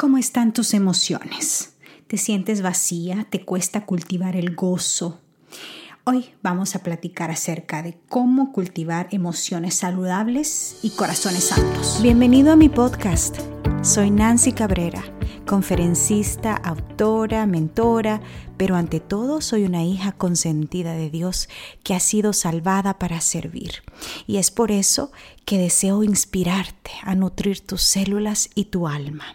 ¿Cómo están tus emociones? ¿Te sientes vacía? ¿Te cuesta cultivar el gozo? Hoy vamos a platicar acerca de cómo cultivar emociones saludables y corazones santos. Bienvenido a mi podcast. Soy Nancy Cabrera, conferencista, autora, mentora, pero ante todo soy una hija consentida de Dios que ha sido salvada para servir. Y es por eso que deseo inspirarte a nutrir tus células y tu alma.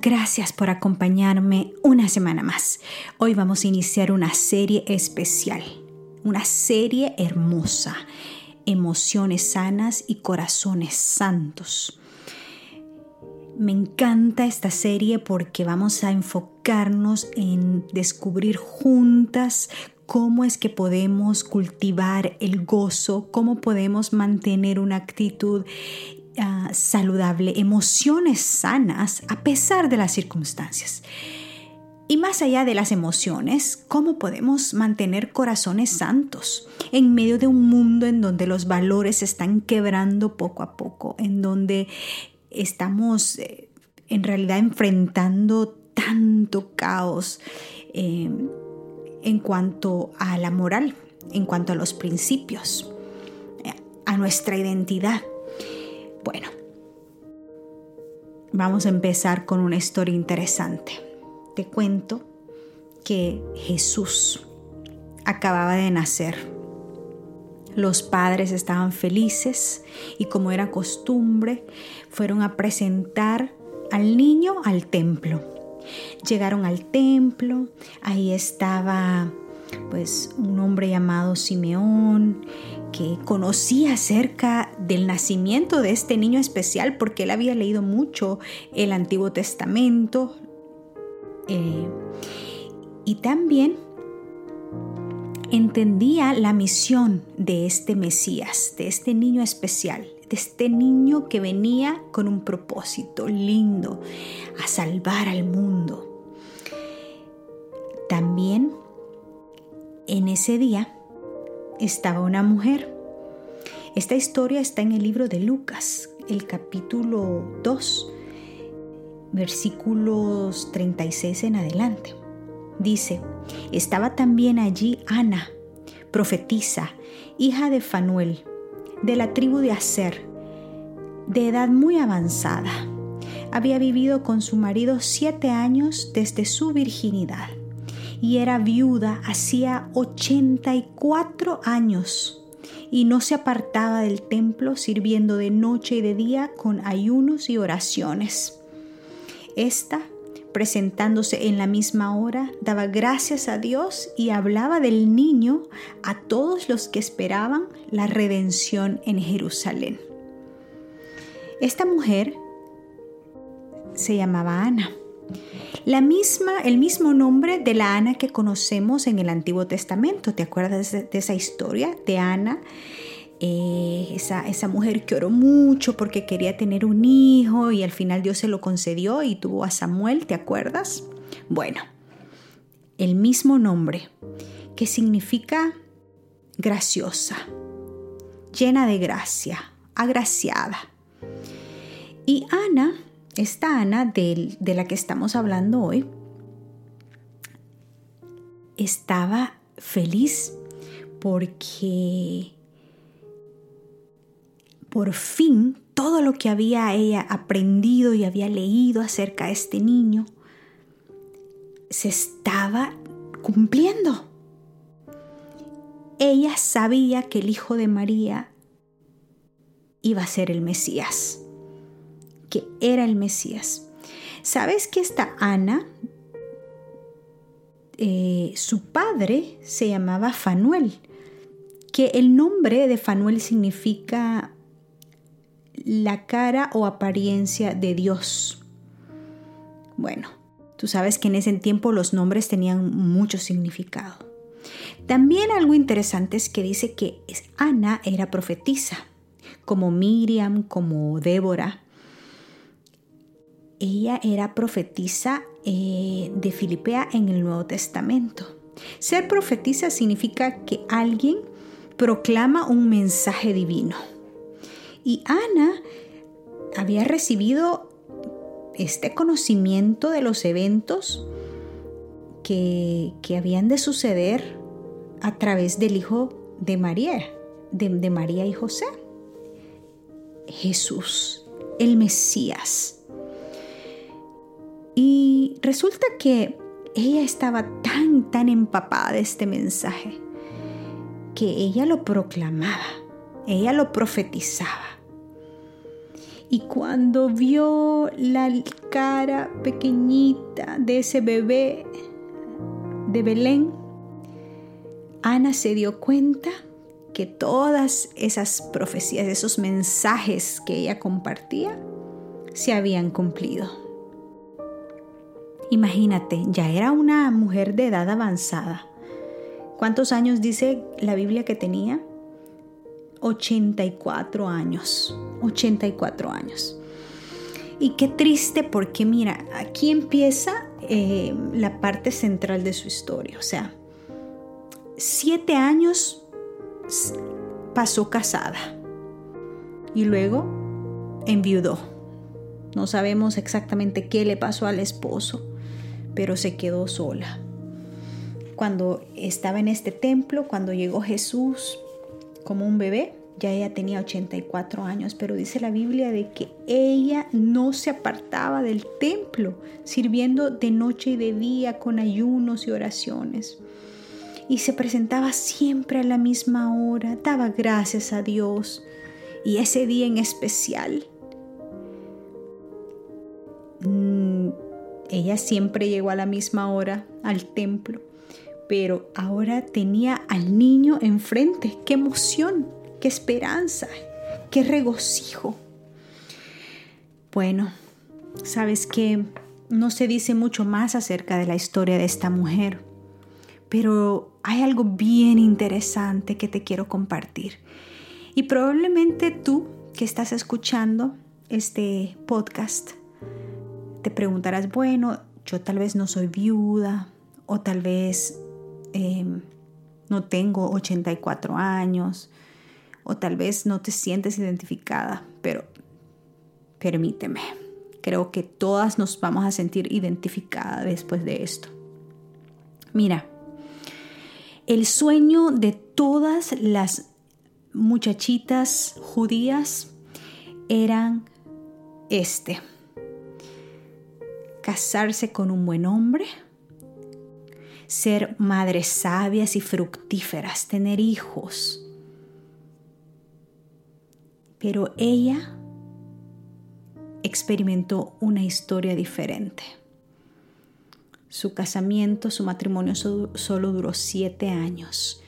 gracias por acompañarme una semana más. Hoy vamos a iniciar una serie especial, una serie hermosa, emociones sanas y corazones santos. Me encanta esta serie porque vamos a enfocarnos en descubrir juntas cómo es que podemos cultivar el gozo, cómo podemos mantener una actitud ah, saludable, emociones sanas a pesar de las circunstancias. Y más allá de las emociones, ¿cómo podemos mantener corazones santos en medio de un mundo en donde los valores están quebrando poco a poco, en donde estamos eh, en realidad enfrentando tanto caos eh, en cuanto a la moral, en cuanto a los principios, eh, a nuestra identidad. Bueno, vamos a empezar con una historia interesante. Te cuento que Jesús acababa de nacer los padres estaban felices y como era costumbre, fueron a presentar al niño al templo. Llegaron al templo, ahí estaba pues un hombre llamado Simeón que conocía acerca del nacimiento de este niño especial porque él había leído mucho el Antiguo Testamento eh, y también entendía la misión de este Mesías, de este niño especial, de este niño que venía con un propósito lindo, a salvar al mundo. También en ese día estaba una mujer. Esta historia está en el libro de Lucas, el capítulo 2, versículos 36 en adelante. Dice, estaba también allí Ana, profetisa, hija de Fanuel, de la tribu de Aser, de edad muy avanzada. Había vivido con su marido siete años desde su virginidad y era viuda hacía 84 años y no se apartaba del templo sirviendo de noche y de día con ayunos y oraciones. Esta presentándose en la misma hora, daba gracias a Dios y hablaba del niño a todos los que esperaban la redención en Jerusalén. Esta mujer se llamaba Ana. La misma, el mismo nombre de la Ana que conocemos en el Antiguo Testamento. ¿Te acuerdas de, esa historia de Ana? Eh, esa, esa mujer que oró mucho porque quería tener un hijo y al final Dios se lo concedió y tuvo a Samuel, ¿te acuerdas? Bueno, el mismo nombre que significa graciosa, llena de gracia, agraciada. Y Ana, esta Ana de, de la que estamos hablando hoy, estaba feliz porque por fin todo lo que había ella aprendido y había leído acerca de este niño se estaba cumpliendo. Ella sabía que el hijo de María iba a ser el Mesías, que era el Mesías. ¿Sabes que esta Ana, eh, su padre se llamaba Fanuel, que el nombre de Fanuel significa la cara o apariencia de Dios. Bueno, Tú sabes que en ese tiempo los nombres tenían mucho significado. También algo interesante es que dice que Ana era profetisa, como Miriam, como Débora. Ella era profetisa eh, de Filipea en el Nuevo Testamento. Ser profetisa significa que alguien proclama un mensaje divino. Y Ana había recibido este conocimiento de los eventos que, habían de suceder a través del Hijo de María, de María y José. Jesús, el Mesías. Y resulta que ella estaba tan, tan empapada de este mensaje que ella lo proclamaba, ella lo profetizaba. Y cuando vio la cara pequeñita de ese bebé de Belén, Ana se dio cuenta que todas esas profecías, esos mensajes que ella compartía, se habían cumplido. Imagínate, ya era una mujer de edad avanzada. ¿Cuántos años dice la Biblia que tenía? 84 años. 84 años. Y qué triste porque mira, aquí empieza eh, la parte central de su historia. O sea, siete años pasó casada y luego enviudó. No sabemos exactamente qué le pasó al esposo, pero se quedó sola. Cuando estaba en este templo, cuando llegó Jesús como un bebé, ya ella tenía 84 años, pero dice la Biblia de que ella no se apartaba del templo, sirviendo de noche y de día con ayunos y oraciones. Y se presentaba siempre a la misma hora, daba gracias a Dios. Y ese día en especial, ella siempre llegó a la misma hora al templo, pero ahora tenía al niño enfrente. ¡Qué emoción! qué esperanza, qué regocijo. Bueno, sabes que no se dice mucho más acerca de la historia de esta mujer, pero hay algo bien interesante que te quiero compartir. Y probablemente tú que estás escuchando este podcast, te preguntarás, bueno, yo tal vez no soy viuda o tal vez em, no tengo 84 años o tal vez no te sientes identificada, pero permíteme, creo que todas nos vamos a sentir identificadas después de esto. Mira, el sueño de todas las muchachitas judías eran este, casarse con un buen hombre, ser madres sabias y fructíferas, tener hijos, pero ella experimentó una historia diferente. Su casamiento, su matrimonio solo duró siete años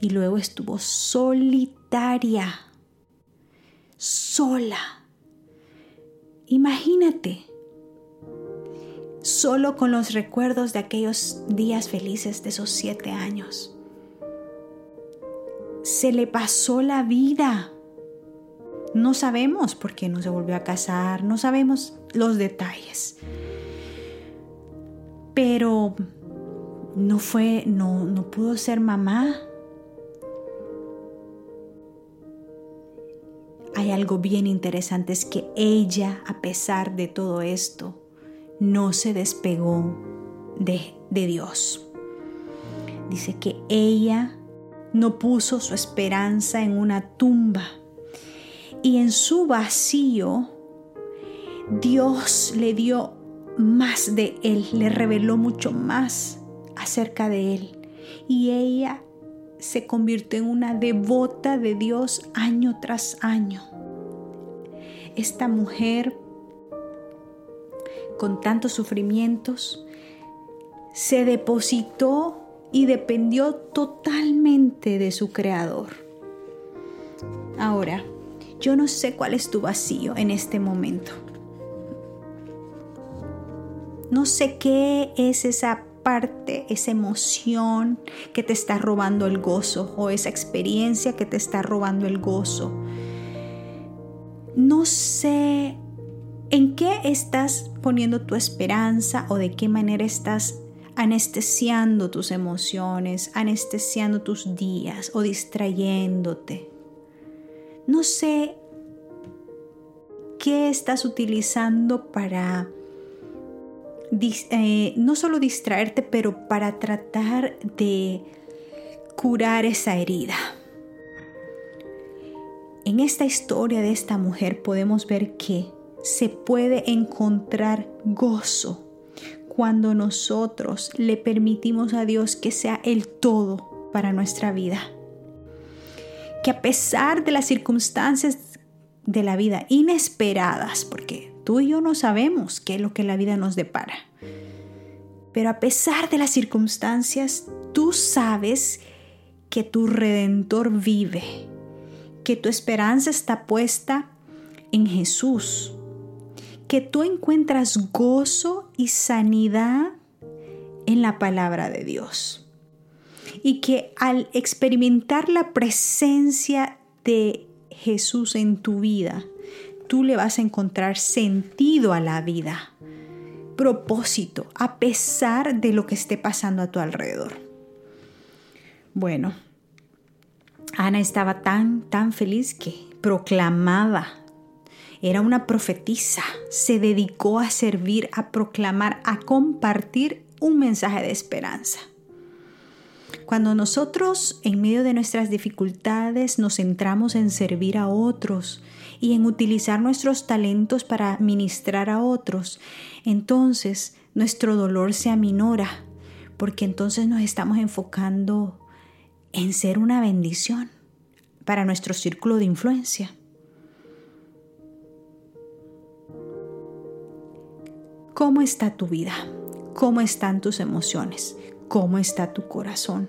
y luego estuvo solitaria, sola. Imagínate, solo con los recuerdos de aquellos días felices de esos siete años. Se le pasó la vida no sabemos por qué no se volvió a casar, no sabemos los detalles. Pero no fue, no, no pudo ser mamá. Hay algo bien interesante, es que ella, a pesar de todo esto, no se despegó de, de Dios. Dice que ella no puso su esperanza en una tumba y en su vacío Dios le dio más de él, le reveló mucho más acerca de él. Y ella se convirtió en una devota de Dios año tras año. Esta mujer con tantos sufrimientos se depositó y dependió totalmente de su creador. Ahora, yo no sé cuál es tu vacío en este momento. No sé qué es esa parte, esa emoción que te está robando el gozo o esa experiencia que te está robando el gozo. No sé en qué estás poniendo tu esperanza o de qué manera estás anestesiando tus emociones, anestesiando tus días o distrayéndote. No sé qué estás utilizando para eh, no solo distraerte, pero para tratar de curar esa herida. En esta historia de esta mujer podemos ver que se puede encontrar gozo cuando nosotros le permitimos a Dios que sea el todo para nuestra vida. Que a pesar de las circunstancias de la vida inesperadas, porque tú y yo no sabemos qué es lo que la vida nos depara, pero a pesar de las circunstancias, tú sabes que tu redentor vive, que tu esperanza está puesta en Jesús, que tú encuentras gozo y sanidad en la palabra de Dios. Y que al experimentar la presencia de Jesús en tu vida, tú le vas a encontrar sentido a la vida, propósito, a pesar de lo que esté pasando a tu alrededor. Bueno, Ana estaba tan, tan feliz que proclamaba era una profetisa, se dedicó a servir, a proclamar, a compartir un mensaje de esperanza. Cuando nosotros en medio de nuestras dificultades nos centramos en servir a otros y en utilizar nuestros talentos para ministrar a otros, entonces nuestro dolor se aminora, porque entonces nos estamos enfocando en ser una bendición para nuestro círculo de influencia. ¿Cómo está tu vida? ¿Cómo están tus emociones? ¿Cómo está tu corazón?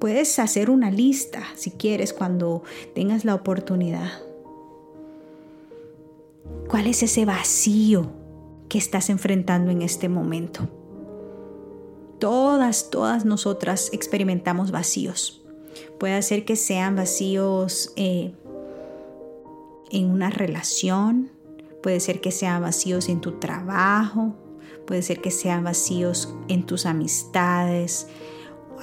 Puedes hacer una lista si quieres cuando tengas la oportunidad. ¿Cuál es ese vacío que estás enfrentando en este momento? Todas, todas nosotras experimentamos vacíos. Puede ser que sean vacíos eh, en una relación, Puede ser que sean vacíos en tu trabajo, puede ser que sean vacíos en tus amistades,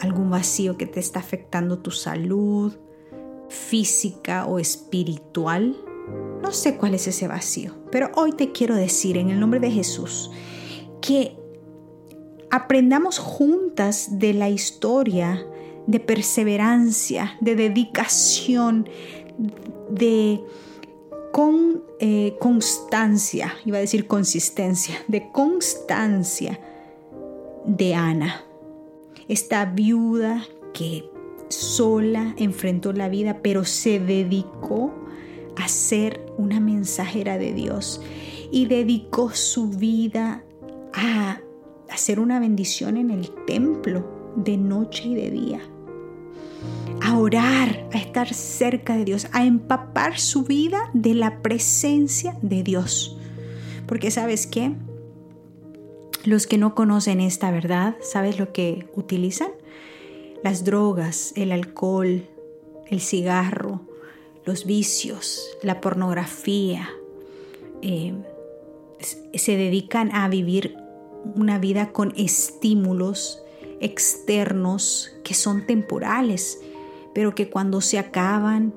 algún vacío que te está afectando tu salud física o espiritual. No sé cuál es ese vacío, pero hoy te quiero decir en el nombre de Jesús que aprendamos juntas de la historia de perseverancia, de dedicación, de con eh, constancia, iba a decir consistencia, de constancia de Ana, esta viuda que sola enfrentó la vida, pero se dedicó a ser una mensajera de Dios y dedicó su vida a hacer una bendición en el templo de noche y de día orar, a estar cerca de Dios, a empapar su vida de la presencia de Dios. Porque sabes qué? Los que no conocen esta verdad, ¿sabes lo que utilizan? Las drogas, el alcohol, el cigarro, los vicios, la pornografía. Eh, se dedican a vivir una vida con estímulos externos que son temporales pero que cuando se acaban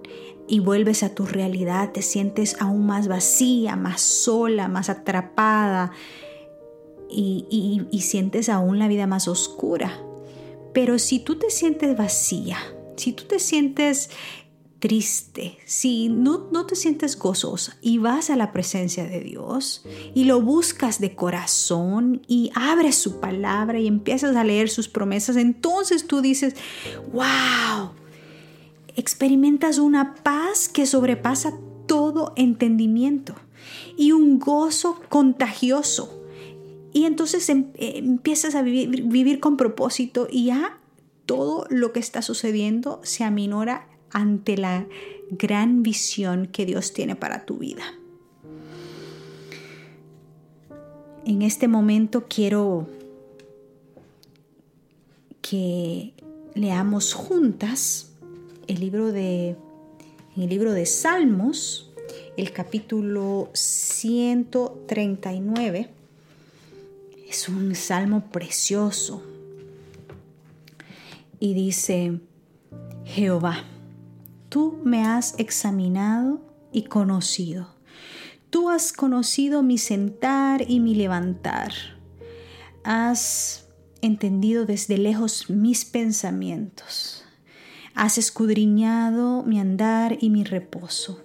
y vuelves a tu realidad te sientes aún más vacía, más sola, más atrapada y, sientes aún la vida más oscura. Pero si tú te sientes vacía, si tú te sientes triste, si no, no, te sientes gozosa y vas a la presencia de Dios y lo buscas de corazón y abres su palabra y empiezas a leer sus promesas, entonces tú dices, wow, experimentas una paz que sobrepasa todo entendimiento y un gozo contagioso. Y entonces em, eh, empiezas a vivir, vivir con propósito y ya todo lo que está sucediendo se aminora ante la gran visión que Dios tiene para tu vida. en este momento quiero que leamos juntas el libro de el libro de Salmos, el capítulo 139. Es un salmo precioso. Y dice, Jehová, tú me has examinado y conocido. Tú has conocido mi sentar y mi levantar. Has entendido desde lejos mis pensamientos. Has escudriñado mi andar y mi reposo,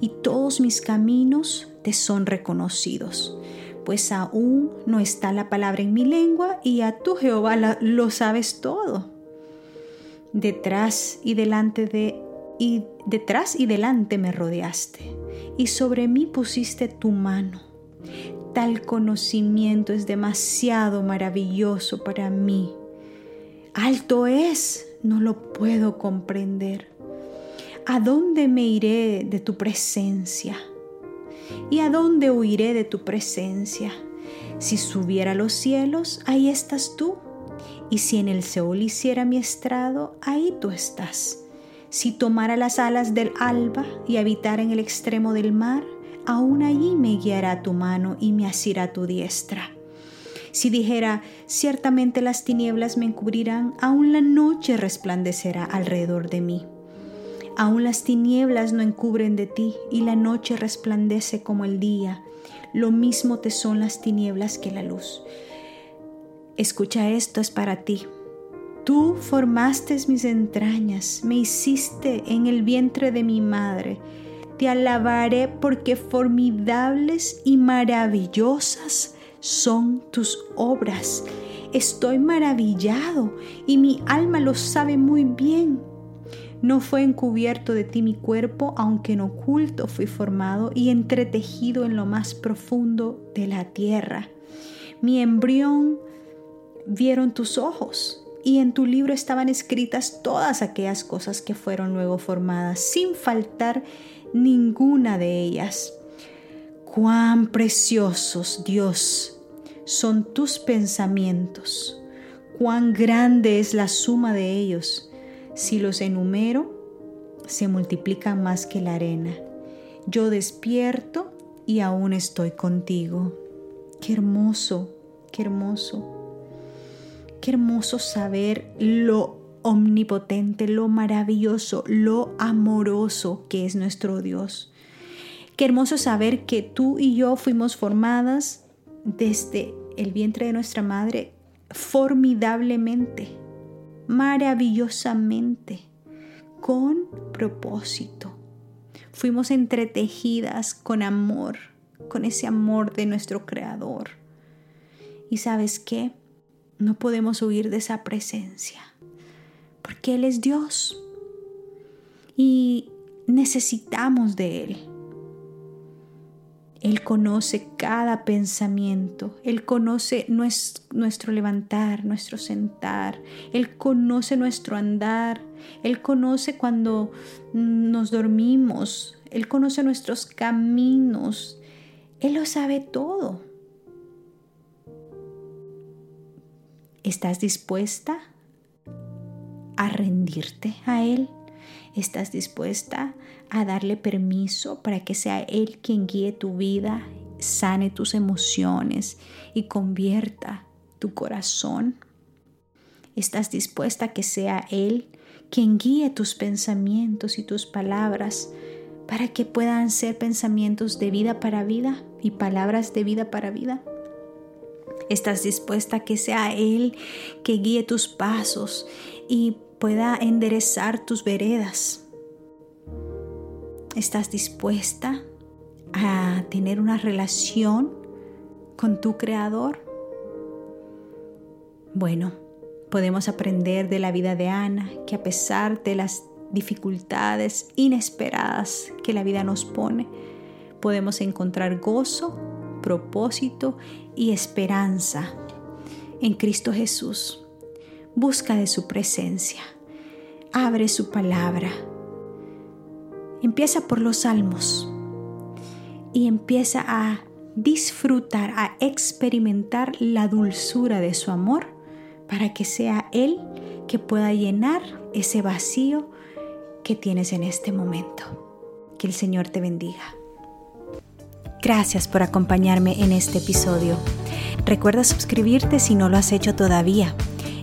y todos mis caminos te son reconocidos, pues aún no está la palabra en mi lengua y a tu Jehová lo sabes todo. Detrás y delante de y detrás y delante me rodeaste, y sobre mí pusiste tu mano Tal conocimiento es demasiado maravilloso para mí. Alto es, no lo puedo comprender. ¿A dónde me iré de tu presencia? ¿Y a dónde huiré de tu presencia? Si subiera a los cielos, ahí estás tú. Y si en el Seol hiciera mi estrado, ahí tú estás. Si tomara las alas del alba y habitara en el extremo del mar, aún allí me guiará tu mano y me asirá tu diestra. Si dijera, ciertamente las tinieblas me encubrirán, aún la noche resplandecerá alrededor de mí. Aún las tinieblas no encubren de ti y la noche resplandece como el día. Lo mismo te son las tinieblas que la luz. Escucha esto, es para ti. Tú formaste mis entrañas, me hiciste en el vientre de mi madre te alabaré porque formidables y maravillosas son tus obras. Estoy maravillado y mi alma lo sabe muy bien. No fue encubierto de ti mi cuerpo, aunque en oculto fui formado y entretejido en lo más profundo de la tierra. Mi embrión vieron tus ojos y en tu libro estaban escritas todas aquellas cosas que fueron luego formadas, sin faltar ninguna de ellas. Cuán preciosos, Dios, son tus pensamientos, cuán grande es la suma de ellos. Si los enumero, se multiplican más que la arena. Yo despierto y aún estoy contigo. Qué hermoso, qué hermoso. Qué hermoso saber lo omnipotente, lo maravilloso, lo amoroso que es nuestro Dios. Qué hermoso saber que tú y yo fuimos formadas desde el vientre de nuestra madre formidablemente, maravillosamente, con propósito. Fuimos entretejidas con amor, con ese amor de nuestro Creador. Y sabes qué? No podemos huir de esa presencia porque Él es Dios y necesitamos de Él. Él conoce cada pensamiento, Él conoce nuestro levantar, nuestro sentar, Él conoce nuestro andar, Él conoce cuando nos dormimos, Él conoce nuestros caminos, Él lo sabe todo. ¿Estás dispuesta a rendirte a Él? ¿Estás dispuesta a darle permiso para que sea Él quien guíe tu vida, sane tus emociones y convierta tu corazón? ¿Estás dispuesta a que sea Él quien guíe tus pensamientos y tus palabras para que puedan ser pensamientos de vida para vida y palabras de vida para vida? ¿Estás dispuesta a que sea Él que guíe tus pasos y pueda enderezar tus veredas. ¿Estás dispuesta a tener una relación con tu Creador? Bueno, podemos aprender de la vida de Ana que a pesar de las dificultades inesperadas que la vida nos pone, podemos encontrar gozo, propósito y esperanza en Cristo Jesús busca de su presencia, abre su palabra. Empieza por los salmos y empieza a disfrutar, a experimentar la dulzura de su amor para que sea Él que pueda llenar ese vacío que tienes en este momento. Que el Señor te bendiga. Gracias por acompañarme en este episodio. Recuerda suscribirte si no lo has hecho todavía.